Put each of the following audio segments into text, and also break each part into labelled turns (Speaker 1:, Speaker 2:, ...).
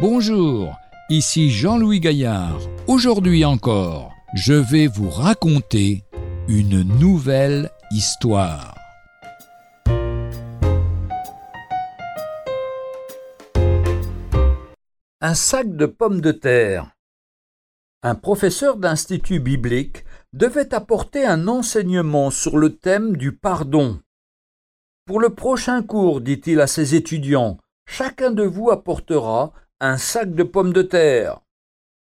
Speaker 1: Bonjour, ici Jean-Louis Gaillard. Aujourd'hui encore, je vais vous raconter une nouvelle histoire.
Speaker 2: Un sac de pommes de terre. Un professeur d'institut biblique devait apporter un enseignement sur le thème du pardon. Pour le prochain cours, dit-il à ses étudiants, chacun de vous apportera un sac de pommes de terre.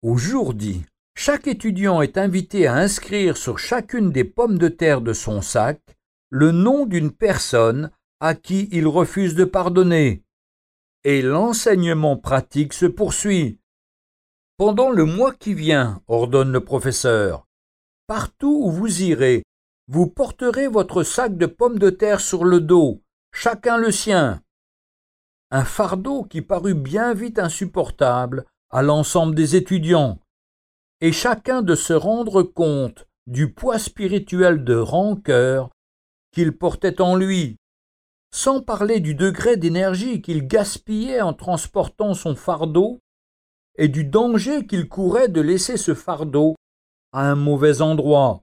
Speaker 2: Au jour dit, chaque étudiant est invité à inscrire sur chacune des pommes de terre de son sac le nom d'une personne à qui il refuse de pardonner. Et l'enseignement pratique se poursuit. Pendant le mois qui vient, ordonne le professeur, partout où vous irez, vous porterez votre sac de pommes de terre sur le dos, chacun le sien un fardeau qui parut bien vite insupportable à l'ensemble des étudiants, et chacun de se rendre compte du poids spirituel de rancœur qu'il portait en lui, sans parler du degré d'énergie qu'il gaspillait en transportant son fardeau, et du danger qu'il courait de laisser ce fardeau à un mauvais endroit.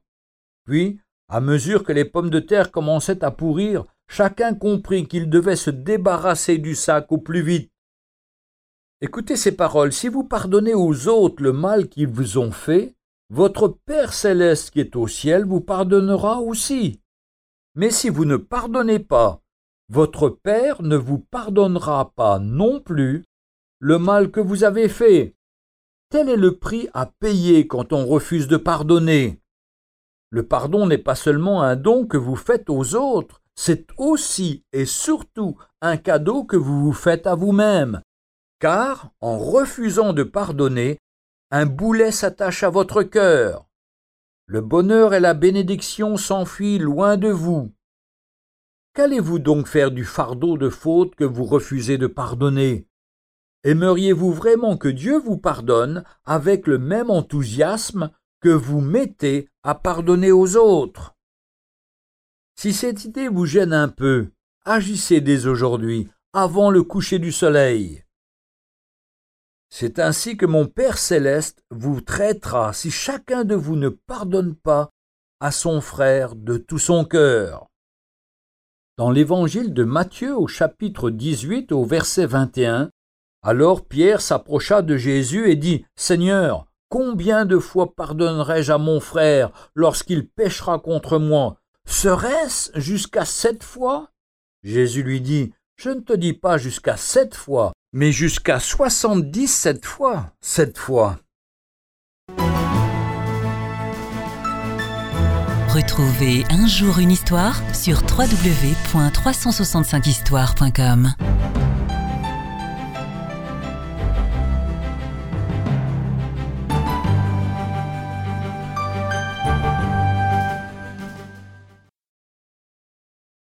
Speaker 2: Puis, à mesure que les pommes de terre commençaient à pourrir, chacun comprit qu'il devait se débarrasser du sac au plus vite. Écoutez ces paroles, si vous pardonnez aux autres le mal qu'ils vous ont fait, votre Père céleste qui est au ciel vous pardonnera aussi. Mais si vous ne pardonnez pas, votre Père ne vous pardonnera pas non plus le mal que vous avez fait. Tel est le prix à payer quand on refuse de pardonner. Le pardon n'est pas seulement un don que vous faites aux autres, c'est aussi et surtout un cadeau que vous vous faites à vous-même, car en refusant de pardonner, un boulet s'attache à votre cœur. Le bonheur et la bénédiction s'enfuient loin de vous. Qu'allez-vous donc faire du fardeau de faute que vous refusez de pardonner? Aimeriez-vous vraiment que Dieu vous pardonne avec le même enthousiasme que vous mettez à pardonner aux autres? Si cette idée vous gêne un peu, agissez dès aujourd'hui, avant le coucher du soleil. C'est ainsi que mon Père céleste vous traitera si chacun de vous ne pardonne pas à son frère de tout son cœur. Dans l'évangile de Matthieu au chapitre 18 au verset 21, alors Pierre s'approcha de Jésus et dit Seigneur, combien de fois pardonnerai-je à mon frère lorsqu'il péchera contre moi? Serait-ce jusqu'à sept fois? Jésus lui dit, Je ne te dis pas jusqu'à sept fois, mais jusqu'à soixante-dix-sept fois, sept fois.
Speaker 3: Retrouvez un jour une histoire sur www.365histoire.com.